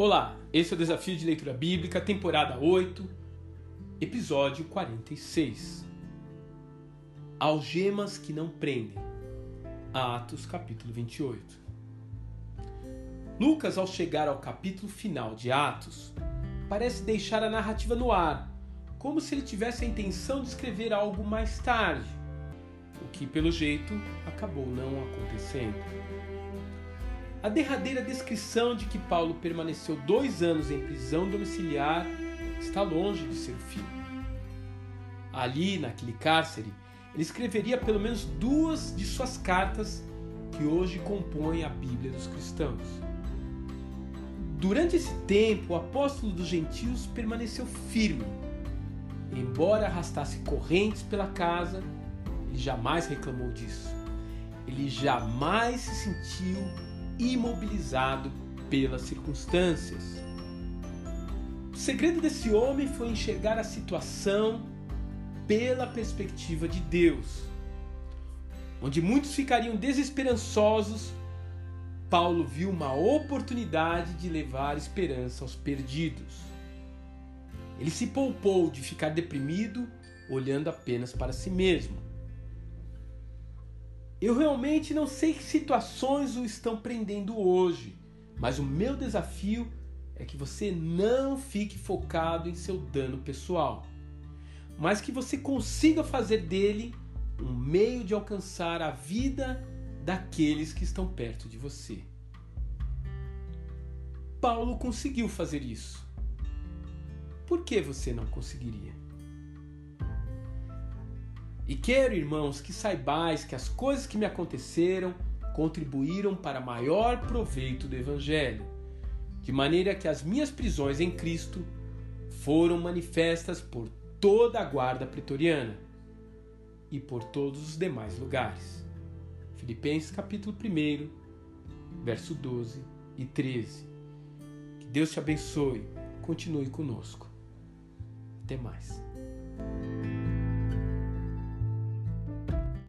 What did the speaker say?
Olá, esse é o Desafio de Leitura Bíblica, temporada 8, episódio 46. Algemas que não prendem. Atos, capítulo 28. Lucas, ao chegar ao capítulo final de Atos, parece deixar a narrativa no ar, como se ele tivesse a intenção de escrever algo mais tarde, o que, pelo jeito, acabou não acontecendo. A derradeira descrição de que Paulo permaneceu dois anos em prisão domiciliar está longe de ser o fim. Ali, naquele cárcere, ele escreveria pelo menos duas de suas cartas que hoje compõem a Bíblia dos cristãos. Durante esse tempo, o apóstolo dos gentios permaneceu firme. Embora arrastasse correntes pela casa, ele jamais reclamou disso. Ele jamais se sentiu imobilizado pelas circunstâncias. O segredo desse homem foi enxergar a situação pela perspectiva de Deus. Onde muitos ficariam desesperançosos, Paulo viu uma oportunidade de levar esperança aos perdidos. Ele se poupou de ficar deprimido olhando apenas para si mesmo. Eu realmente não sei que situações o estão prendendo hoje, mas o meu desafio é que você não fique focado em seu dano pessoal, mas que você consiga fazer dele um meio de alcançar a vida daqueles que estão perto de você. Paulo conseguiu fazer isso. Por que você não conseguiria? E quero, irmãos, que saibais que as coisas que me aconteceram contribuíram para maior proveito do Evangelho, de maneira que as minhas prisões em Cristo foram manifestas por toda a guarda pretoriana e por todos os demais lugares. Filipenses capítulo 1, verso 12 e 13. Que Deus te abençoe. Continue conosco. Até mais.